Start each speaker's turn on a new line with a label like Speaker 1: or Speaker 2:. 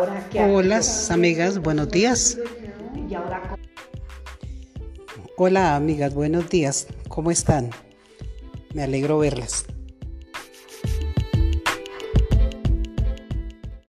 Speaker 1: Hola, amigas, buenos días. Hola, amigas, buenos días. ¿Cómo están? Me alegro verlas.